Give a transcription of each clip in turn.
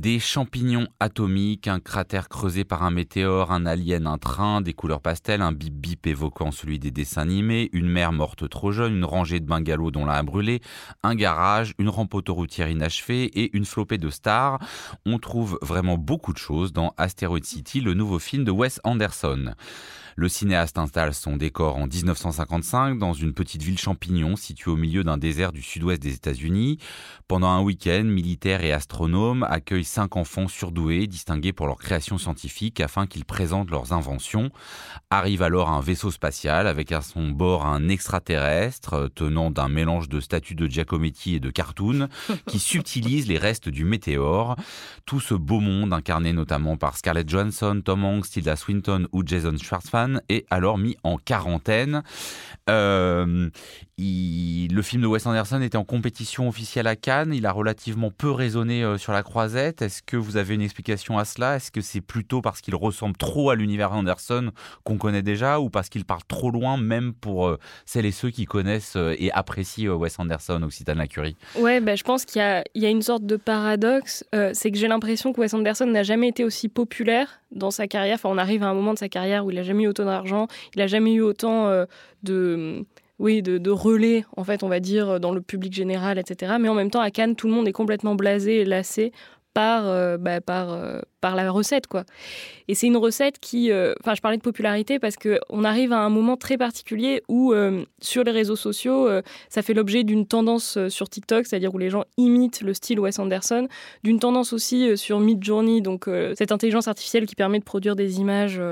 Des champignons atomiques, un cratère creusé par un météore, un alien, un train, des couleurs pastel, un bip bip évoquant celui des dessins animés, une mère morte trop jeune, une rangée de bungalows dont l'un a brûlé, un garage, une rampe autoroutière inachevée et une flopée de stars. On trouve vraiment beaucoup de choses dans Asteroid City, le nouveau film de Wes Anderson. Le cinéaste installe son décor en 1955 dans une petite ville champignon située au milieu d'un désert du sud-ouest des États-Unis. Pendant un week-end, militaires et astronomes accueillent cinq enfants surdoués, distingués pour leur création scientifique, afin qu'ils présentent leurs inventions. Arrive alors un vaisseau spatial avec à son bord un extraterrestre tenant d'un mélange de statues de Giacometti et de cartoon qui subtilise les restes du météore. Tout ce beau monde, incarné notamment par Scarlett Johansson, Tom Hanks, Tilda Swinton ou Jason Schwartzman, est alors mis en quarantaine. Euh, le film de Wes Anderson était en compétition officielle à Cannes. Il a relativement peu résonné euh, sur la croisette. Est-ce que vous avez une explication à cela? Est-ce que c'est plutôt parce qu'il ressemble trop à l'univers Anderson qu'on connaît déjà ou parce qu'il part trop loin, même pour euh, celles et ceux qui connaissent et apprécient Wes Anderson, Occitane Lacurie Ouais, bah, je pense qu'il y, a une sorte de paradoxe. c'est que j'ai l'impression que Wes Anderson n'a jamais été aussi populaire dans sa carrière. On arrive à un moment de sa carrière où il n'a jamais eu autant d'argent, il n'a jamais eu autant euh, de oui, de, relais, en fait, on va dire, dans le public général, etc. Mais en même temps, à Cannes, tout le monde est complètement blasé et lassé par, euh, bah, par, euh, par la recette, quoi. Et c'est une recette qui... Enfin, je parlais de popularité parce qu'on arrive à un moment très particulier où, sur les réseaux sociaux, ça fait l'objet d'une tendance sur TikTok, c'est-à-dire où les gens imitent le style Wes Anderson, d'une tendance aussi sur Midjourney, donc cette intelligence artificielle qui permet de produire des images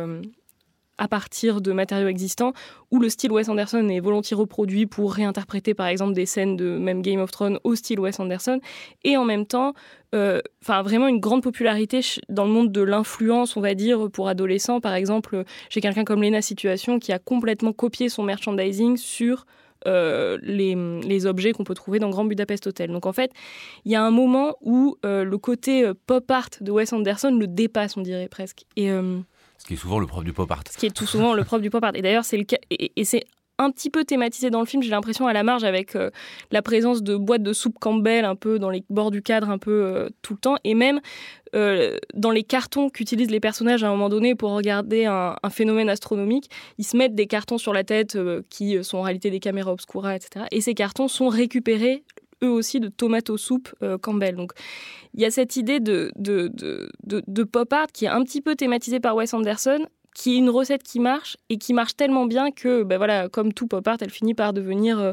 à partir de matériaux existants, où le style Wes Anderson est volontiers reproduit pour réinterpréter par exemple des scènes de même Game of Thrones au style Wes Anderson, et en même temps, euh, vraiment une grande popularité dans le monde de l'influence, on va dire, pour adolescents. Par exemple, j'ai quelqu'un comme Lena Situation qui a complètement copié son merchandising sur euh, les, objets qu'on peut trouver dans Grand Budapest Hotel. Donc en fait, il y a un moment où euh, le côté pop art de Wes Anderson le dépasse, on dirait presque. Et qui est souvent le propre du pop art. Ce qui est tout souvent le propre du pop art. Et d'ailleurs, c'est le cas. Et, c'est un petit peu thématisé dans le film, j'ai l'impression, à la marge, avec euh, la présence de boîtes de soupe Campbell un peu dans les bords du cadre, un peu euh, tout le temps, et même euh, dans les cartons qu'utilisent les personnages à un moment donné pour regarder un phénomène astronomique, ils se mettent des cartons sur la tête qui sont en réalité des caméras obscura, etc. Et ces cartons sont récupérés eux aussi de tomato soupe euh, Campbell. Donc il y a cette idée de, de, de, pop art qui est un petit peu thématisée par Wes Anderson, qui est une recette qui marche et qui marche tellement bien que, ben voilà, comme tout pop art, elle finit par devenir euh,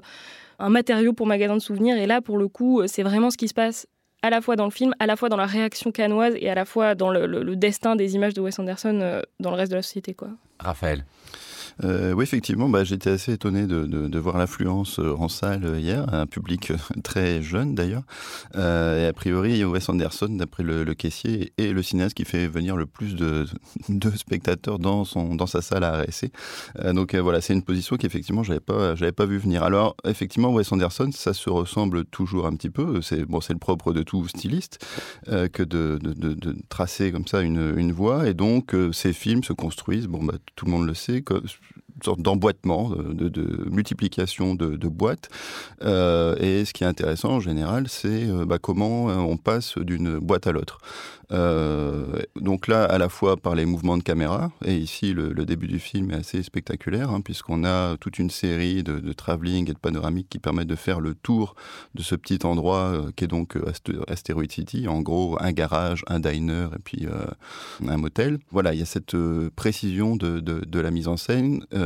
un matériau pour magasin de souvenirs. Et là, pour le coup, c'est vraiment ce qui se passe à la fois dans le film, à la fois dans la réaction canoise et à la fois dans le, le destin des images de Wes Anderson euh, dans le reste de la société. Quoi. Raphaël euh, oui, effectivement, bah, j'étais assez étonné de, voir l'affluence euh, en salle euh, hier, un public très jeune d'ailleurs. Et a priori, Wes Anderson, d'après le, caissier, est le cinéaste qui fait venir le plus de, spectateurs dans, sa salle à RSC. Donc voilà, c'est une position qu'effectivement, pas, j'avais pas vu venir. Alors, effectivement, Wes Anderson, ça se ressemble toujours un petit peu. C'est le propre de tout styliste que de, tracer comme ça une, une voie. Et donc, ces films se construisent, bon, bah, tout le monde le sait, sorte d'emboîtement, de, de, multiplication de, boîtes. Euh, et ce qui est intéressant en général, c'est euh, bah, comment euh, on passe d'une boîte à l'autre. Euh, donc là, à la fois par les mouvements de caméra, et ici le, début du film est assez spectaculaire, hein, puisqu'on a toute une série de, de travelling et de panoramiques qui permettent de faire le tour de ce petit endroit euh, qui est donc Asteroid City, en gros un garage, un diner et puis euh, un motel. Voilà, il y a cette précision de, la mise en scène euh,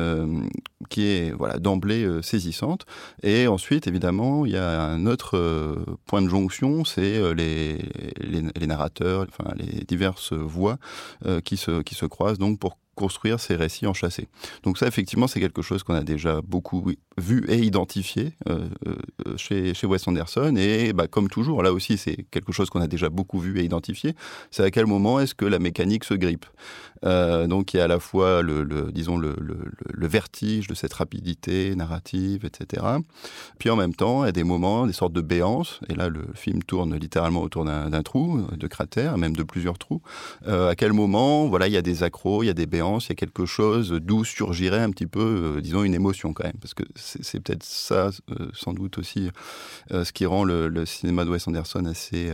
qui est voilà d'emblée euh, saisissante. Et ensuite, évidemment, il y a un autre euh, point de jonction, c'est les, les, les, narrateurs, enfin les diverses voix qui se qui se croisent donc pour construire ces récits enchâssés. Donc ça, effectivement, c'est quelque chose qu'on a déjà beaucoup vu et identifié euh, euh, chez, chez Wes Anderson. Et bah, comme toujours, là aussi, c'est quelque chose qu'on a déjà beaucoup vu et identifié. C'est à quel moment est-ce que la mécanique se grippe? Euh, Donc il y a à la fois, le, disons, le, le, vertige de cette rapidité narrative, etc. Puis en même temps, il y a des moments, des sortes de béances. Et là, le film tourne littéralement autour d'un trou, de cratère, même de plusieurs trous. À quel moment, voilà, il y a des accros, il y a des béances il y a quelque chose d'où surgirait un petit peu, euh, disons, une émotion quand même. Parce que c'est peut-être ça, euh, sans doute aussi, euh, ce qui rend le, cinéma de Wes Anderson assez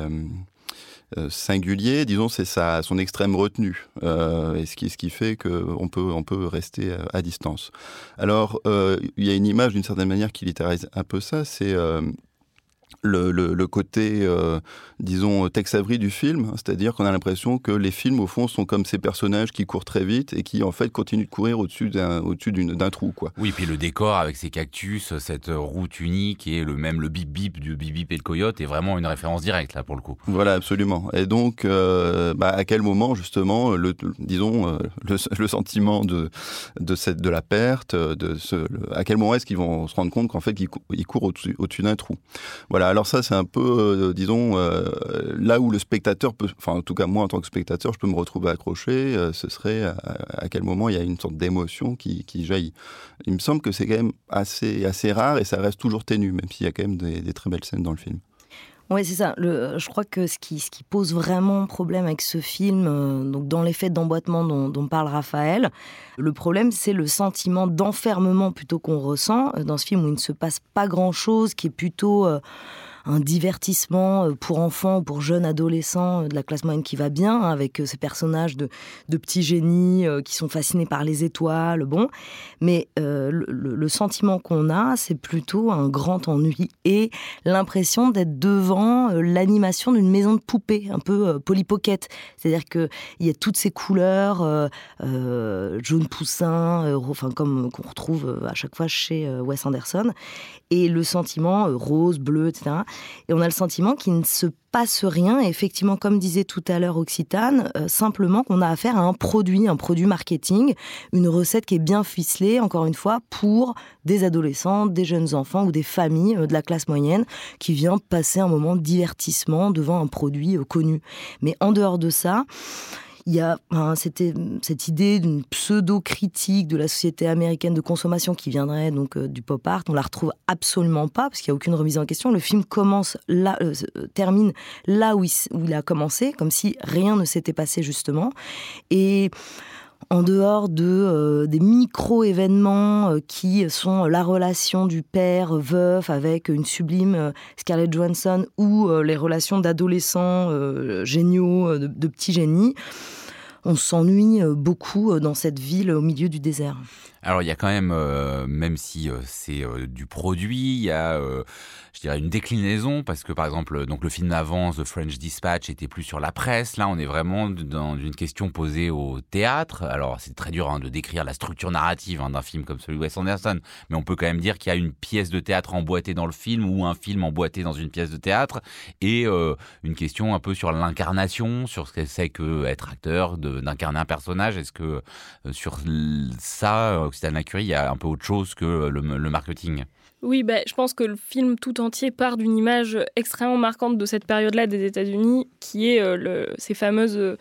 singulier, disons, c'est sa, son extrême retenue, et ce qui, ce qui fait qu'on peut, on peut rester à, distance. Alors, il y a une image d'une certaine manière qui littérise un peu ça, c'est le, côté, euh, disons, Tex Avery du film, c'est-à-dire qu'on a l'impression que les films, au fond, sont comme ces personnages qui courent très vite et qui, en fait, continuent de courir au-dessus d'un au d'un trou, quoi. Oui, puis le décor avec ces cactus, cette route unique et le même le bip bip du bip bip et le coyote est vraiment une référence directe là pour le coup. Voilà, absolument. Et donc, euh, bah, à quel moment justement, le, disons, euh, le, sentiment de de cette de la perte, de ce, à quel moment est-ce qu'ils vont se rendre compte qu'en fait ils, courent au-dessus au-dessus d'un trou? Voilà alors ça, c'est un peu, euh, disons, euh, là où le spectateur peut, enfin en tout cas moi en tant que spectateur, je peux me retrouver accroché, euh, ce serait à, quel moment il y a une sorte d'émotion qui, jaillit. Il me semble que c'est quand même assez, assez rare et ça reste toujours ténu, même s'il y a quand même des très belles scènes dans le film. Oui, c'est ça. Je crois que ce qui, ce qui pose vraiment problème avec ce film, donc dans l'effet d'emboîtement dont, parle Raphaël, le problème, c'est le sentiment d'enfermement plutôt qu'on ressent dans ce film où il ne se passe pas grand-chose, qui est plutôt... un divertissement euh, pour enfants, pour jeunes adolescents euh, de la classe moyenne qui va bien, hein, avec euh, ces personnages de, petits génies qui sont fascinés par les étoiles, bon. Mais le, sentiment qu'on a, c'est plutôt un grand ennui et l'impression d'être devant l'animation d'une maison de poupée, un peu polypocket. C'est-à-dire qu'il y a toutes ces couleurs, jaune poussin, enfin comme qu'on retrouve à chaque fois chez Wes Anderson, et le sentiment rose, bleu, etc. Et on a le sentiment qu'il ne se passe rien. Et effectivement, comme disait tout à l'heure Occitane, euh, simplement qu'on a affaire à un produit, un produit marketing, une recette qui est bien ficelée, encore une fois, pour des adolescents, des jeunes enfants ou des familles euh, de la classe moyenne qui vient passer un moment de divertissement devant un produit euh, connu. Mais en dehors de ça, il y a cette idée d'une pseudo-critique de la société américaine de consommation qui viendrait donc euh, du pop art. On la retrouve absolument pas parce qu'il n'y a aucune remise en question. Le film commence là, euh, euh, termine là où il, où il a commencé, comme si rien ne s'était passé justement. Et en dehors de euh, des micro-événements euh, qui sont la relation du père veuf avec une sublime euh, Scarlett Johansson ou les relations d'adolescents géniaux, de, petits génies, on s'ennuie beaucoup dans cette ville au milieu du désert. Alors il y a quand même, même si c'est du produit, il y a je dirais une déclinaison parce que par exemple donc le film d'avance The French Dispatch était plus sur la presse. Là on est vraiment dans une question posée au théâtre. Alors c'est très dur hein, de décrire la structure narrative hein, d'un film comme celui de Wes Anderson mais on peut quand même dire qu'il y a une pièce de théâtre emboîtée dans le film ou un film emboîté dans une pièce de théâtre. Et euh, une question un peu sur l'incarnation sur ce que c'est que être acteur d'incarner un personnage. Est-ce que euh, sur ça Occitane Curie il y a un peu autre chose que le marketing. Oui, bah, je pense que le film tout entier part d'une image extrêmement marquante de cette période-là des États-Unis, qui est euh, ces fameuses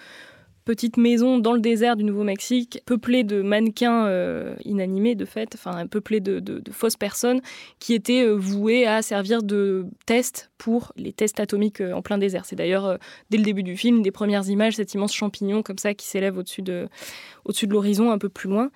euh, petites maisons dans le désert du Nouveau-Mexique, peuplées de mannequins euh, inanimés de fait, enfin peuplées de, fausses personnes qui étaient vouées à servir de test pour les tests atomiques en plein désert. C'est d'ailleurs dès le début du film des premières images, cet immense champignon comme ça qui s'élève au-dessus de, au-dessus de l'horizon un peu plus loin.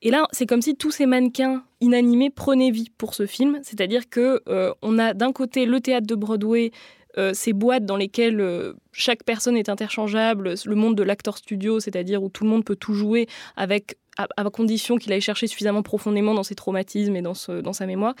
Et là, c'est comme si tous ces mannequins inanimés prenaient vie pour ce film, c'est-à-dire que euh, on a d'un côté le théâtre de Broadway, euh, ces boîtes dans lesquelles euh, chaque personne est interchangeable, le monde de l'acteur studio, c'est-à-dire où tout le monde peut tout jouer avec à, condition qu'il aille chercher suffisamment profondément dans ses traumatismes et dans, sa mémoire.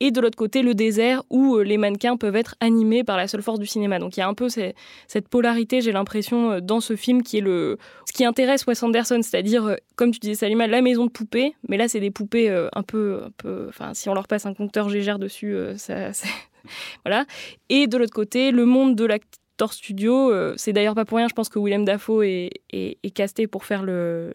Et de l'autre côté, le désert où euh, les mannequins peuvent être animés par la seule force du cinéma. Donc il y a un peu cette polarité, j'ai l'impression, dans ce film qui est le ce qui intéresse Wes Anderson, c'est-à-dire, comme tu disais Salima, la maison de poupées. Mais là, c'est des poupées un peu, un peu, enfin, si on leur passe un compteur Gégère dessus, ça, voilà. Et de l'autre côté, le monde de l'acteur Studio. Euh, c'est d'ailleurs pas pour rien, je pense que Willem Dafoe est, casté pour faire le,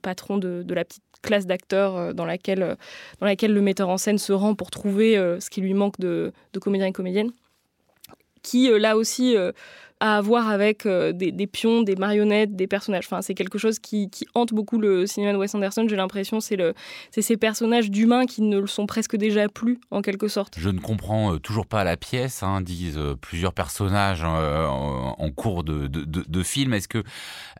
patron de, la petite classe d'acteurs euh, dans, laquelle, euh, dans laquelle le metteur en scène se rend pour trouver ce qui lui manque de, de comédiens et comédiennes. Qui, là aussi, à avoir avec euh, des, pions, des marionnettes, des personnages. Enfin, c'est quelque chose qui, hante beaucoup le cinéma de Wes Anderson. J'ai l'impression c'est c'est ces personnages d'humains qui ne le sont presque déjà plus, en quelque sorte. Je ne comprends euh, toujours pas la pièce, hein, disent euh, plusieurs personnages en, cours de, de, film. Est-ce que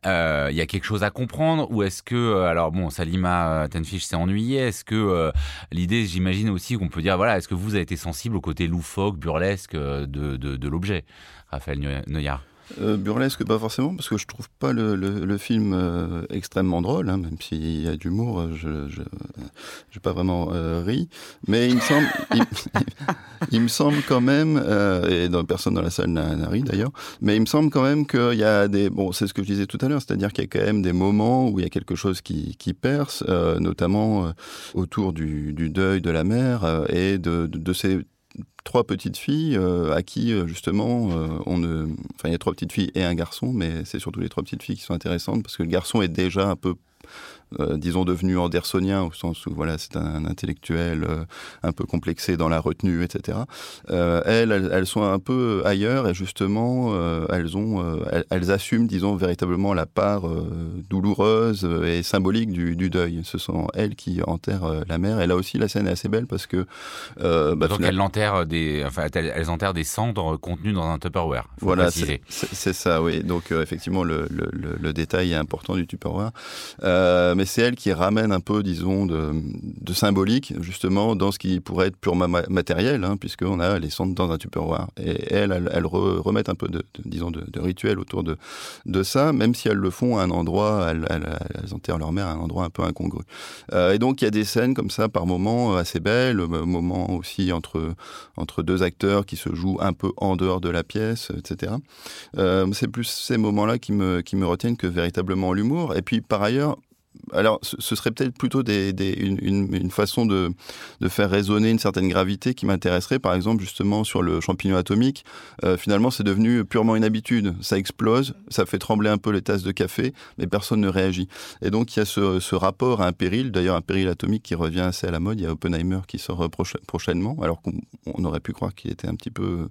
il y a quelque chose à comprendre ou est-ce que, alors bon, Salima Tenfish s'est ennuyée. Est-ce que l'idée, j'imagine aussi qu'on peut dire, voilà, est-ce que vous avez été sensible au côté loufoque, burlesque de, de l'objet? Raphaël Neuillard euh, burlesque, pas forcément, parce que je trouve pas le, le, film euh, extrêmement drôle, hein, même s'il y a d'humour, euh, je n'ai pas vraiment ri. Mais il me semble, il, me semble quand même, et personne dans la salle n'a ri d'ailleurs, mais il me semble quand même qu'il y a des, bon, c'est ce que je disais tout à l'heure, c'est-à-dire qu'il y a quand même des moments où il y a quelque chose qui, qui perce, notamment autour du, du, deuil de la mère et de, de, de ces trois petites filles euh, à qui euh, justement euh, on ne enfin il y a trois petites filles et un garçon mais c'est surtout les trois petites filles qui sont intéressantes parce que le garçon est déjà un peu euh, disons, devenu andersonien, au sens où voilà, c'est un, intellectuel euh, un peu complexé dans la retenue, etc. Euh, elles, elles, sont un peu ailleurs et justement, elles, ont, elles, assument, disons, véritablement la part douloureuse et symbolique du, deuil. Ce sont elles qui enterrent la mère. Et là aussi, la scène est assez belle parce que. Bah, Donc elles, enterrent des, enfin, elles enterrent des cendres contenues dans un Tupperware. Voilà, c'est ça, oui. Donc effectivement, le, le, le, détail est important du Tupperware. Euh, mais c'est elle qui ramène un peu, disons, de, symbolique, justement, dans ce qui pourrait être purement matériel, hein, puisqu'on a les cendres dans un tupperware. Et elle, elles, elles remettent un peu de, disons, de, rituel autour de, de ça, même si elles le font à un endroit, elles, elles enterrent leur mère à un endroit un peu incongru. Euh, et donc, il y a des scènes comme ça, par moments, assez belles, euh, moments aussi entre, entre deux acteurs qui se jouent un peu en dehors de la pièce, etc. c'est plus ces moments-là qui me, qui me retiennent que véritablement l'humour. Et puis, par ailleurs, alors, ce serait peut-être plutôt une, façon de, faire résonner une certaine gravité qui m'intéresserait. Par exemple, justement, sur le champignon atomique, euh, finalement, c'est devenu purement une habitude. Ça explose, ça fait trembler un peu les tasses de café, mais personne ne réagit. Et donc, il y a ce, rapport à un péril, d'ailleurs, un péril atomique qui revient assez à la mode. Il y a Oppenheimer qui sort prochainement, alors qu'on aurait pu croire qu'il était un petit peu,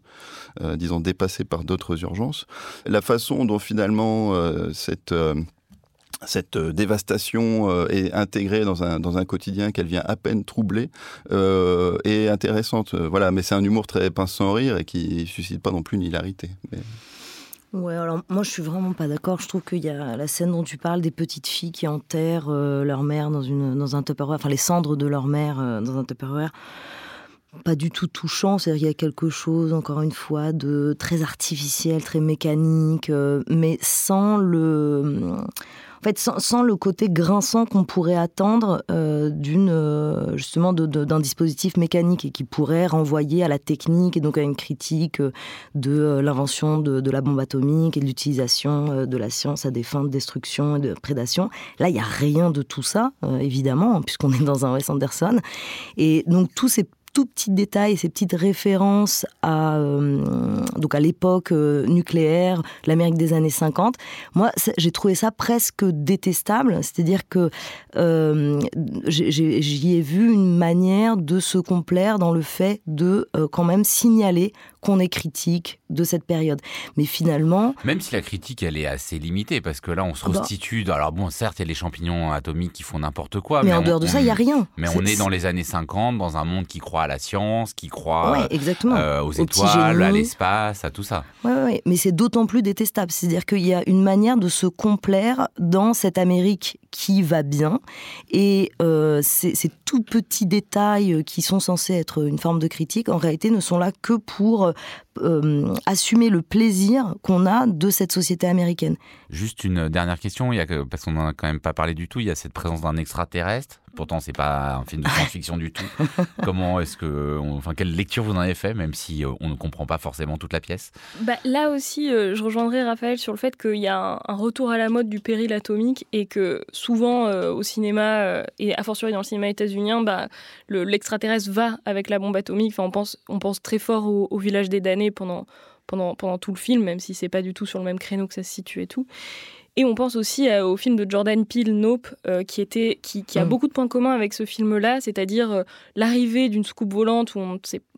euh, disons, dépassé par d'autres urgences. La façon dont, finalement, euh, cette cette euh, dévastation euh, est intégrée dans un, dans un quotidien qu'elle vient à peine troubler euh, est intéressante. Voilà, mais c'est un humour très pince sans rire et qui suscite pas non plus une hilarité. Ouais, alors moi je suis vraiment pas d'accord. Je trouve qu'il y a la scène dont tu parles des petites filles qui enterrent leur mère dans, une, dans un Tupperware, enfin les cendres de leur mère dans un Tupperware pas du tout touchant. C'est-à-dire y a quelque chose, encore une fois, de très artificiel, très mécanique, mais sans le en fait, sans, le côté grinçant qu'on pourrait attendre euh, d'une euh, justement d'un dispositif mécanique et qui pourrait renvoyer à la technique et donc à une critique euh, de l'invention de, la bombe atomique et de l'utilisation de la science à des fins de destruction et de prédation. Là, il n'y a rien de tout ça, évidemment, puisqu'on est dans un Wes Anderson. Et donc tous ces tout petits détails, ces petites références à, euh, à l'époque euh, nucléaire, l'Amérique des années 50, moi, j'ai trouvé ça presque détestable. C'est-à-dire que euh, j'y ai vu une manière de se complaire dans le fait de quand même signaler qu'on est critique de cette période. Mais finalement... Même si la critique, elle est assez limitée, parce que là, on se restitue... Alors bon, certes, il y a les champignons atomiques qui font n'importe quoi. Mais, en dehors de ça, il n'y a rien. Mais on est dans les années 50, dans un monde qui croit à la science, qui croit exactement. Euh, aux étoiles, à l'espace, à tout ça. Oui, ouais, mais c'est d'autant plus détestable. C'est-à-dire qu'il y a une manière de se complaire dans cette Amérique qui va bien. Et euh, ces, tout petits détails qui sont censés être une forme de critique, en réalité, ne sont là que pour euh, assumer le plaisir qu'on a de cette société américaine. Juste une dernière question, il y a, parce qu'on n'en a quand même pas parlé du tout, il y a cette présence d'un extraterrestre Pourtant, c'est pas un film de science-fiction du tout. Comment est-ce que, enfin, quelle lecture vous en avez fait, même si euh, on ne comprend pas forcément toute la pièce? Bah, Là aussi, euh, je rejoindrai Raphaël sur le fait qu'il y a un, retour à la mode du péril atomique et que souvent euh, au cinéma et a fortiori dans le cinéma états-unien, bah, l'extraterrestre va avec la bombe atomique. Enfin, on pense, on pense très fort au, village des damnés pendant pendant, pendant tout le film, même si c'est pas du tout sur le même créneau que ça se situe et tout. Et on pense aussi euh, au film de Jordan Peele, Nope, euh, qui, était, qui, a mm. beaucoup de points communs avec ce film-là, c'est-à-dire euh, l'arrivée d'une soucoupe volante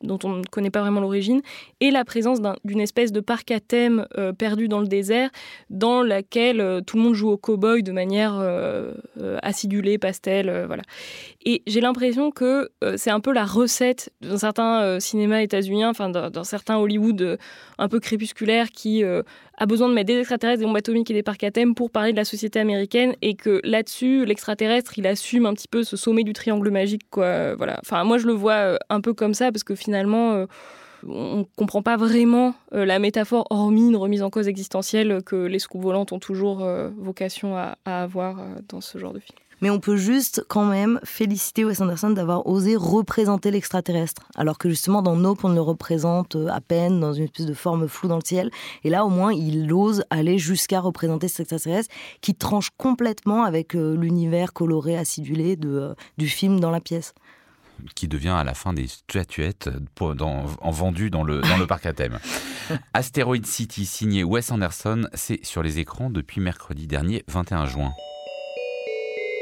dont on ne connaît pas vraiment l'origine, et la présence d'une espèce de parc à thème perdu dans le désert, dans laquelle tout le monde joue au cow-boy de manière acidulée, pastel, voilà. Et j'ai l'impression que c'est un peu la recette d'un certain cinéma états-unien, enfin d'un certain Hollywood un peu crépusculaire qui a besoin de mettre des extraterrestres, des bombes atomiques et des parcs à thème pour parler de la société américaine et que là-dessus, l'extraterrestre, il assume un petit peu ce sommet du triangle magique, quoi. Voilà. Enfin, moi, je le vois euh, un peu comme ça parce que finalement, euh, on ne comprend pas vraiment la métaphore, hormis une remise en cause existentielle que les scouts volantes ont toujours vocation à, à avoir dans ce genre de film. Mais on peut juste quand même féliciter Wes Anderson d'avoir osé représenter l'extraterrestre. Alors que justement dans Nope, on le représente euh, à peine dans une espèce de forme floue dans le ciel. Et là, au moins, il ose aller jusqu'à représenter cet extraterrestre qui tranche complètement avec euh, l'univers coloré, acidulé de, euh, du film dans la pièce qui devient à la fin des statuettes en vendues dans le, dans le parc à thème. Asteroid City, signé Wes Anderson, c'est sur les écrans depuis mercredi dernier, 21 juin